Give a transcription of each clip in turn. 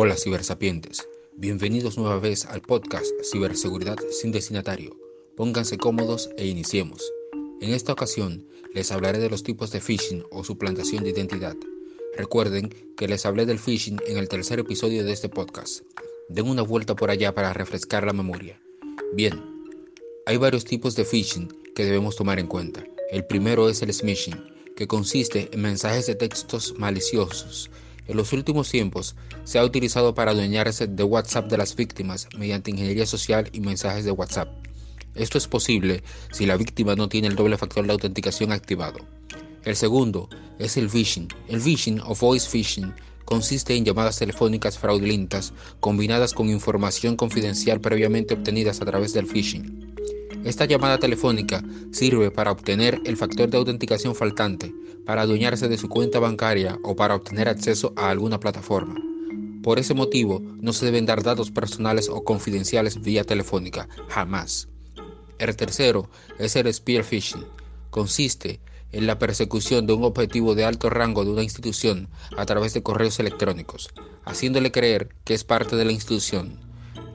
Hola cibersapientes, bienvenidos nueva vez al podcast Ciberseguridad sin destinatario. Pónganse cómodos e iniciemos. En esta ocasión les hablaré de los tipos de phishing o suplantación de identidad. Recuerden que les hablé del phishing en el tercer episodio de este podcast. Den una vuelta por allá para refrescar la memoria. Bien, hay varios tipos de phishing que debemos tomar en cuenta. El primero es el smishing, que consiste en mensajes de textos maliciosos en los últimos tiempos se ha utilizado para adueñarse de WhatsApp de las víctimas mediante ingeniería social y mensajes de WhatsApp. Esto es posible si la víctima no tiene el doble factor de autenticación activado. El segundo es el phishing. El phishing o voice phishing consiste en llamadas telefónicas fraudulentas combinadas con información confidencial previamente obtenidas a través del phishing. Esta llamada telefónica sirve para obtener el factor de autenticación faltante, para adueñarse de su cuenta bancaria o para obtener acceso a alguna plataforma. Por ese motivo, no se deben dar datos personales o confidenciales vía telefónica, jamás. El tercero es el spear phishing. Consiste en la persecución de un objetivo de alto rango de una institución a través de correos electrónicos, haciéndole creer que es parte de la institución.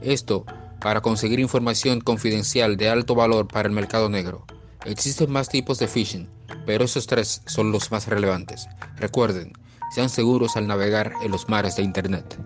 Esto para conseguir información confidencial de alto valor para el mercado negro. Existen más tipos de phishing, pero esos tres son los más relevantes. Recuerden, sean seguros al navegar en los mares de Internet.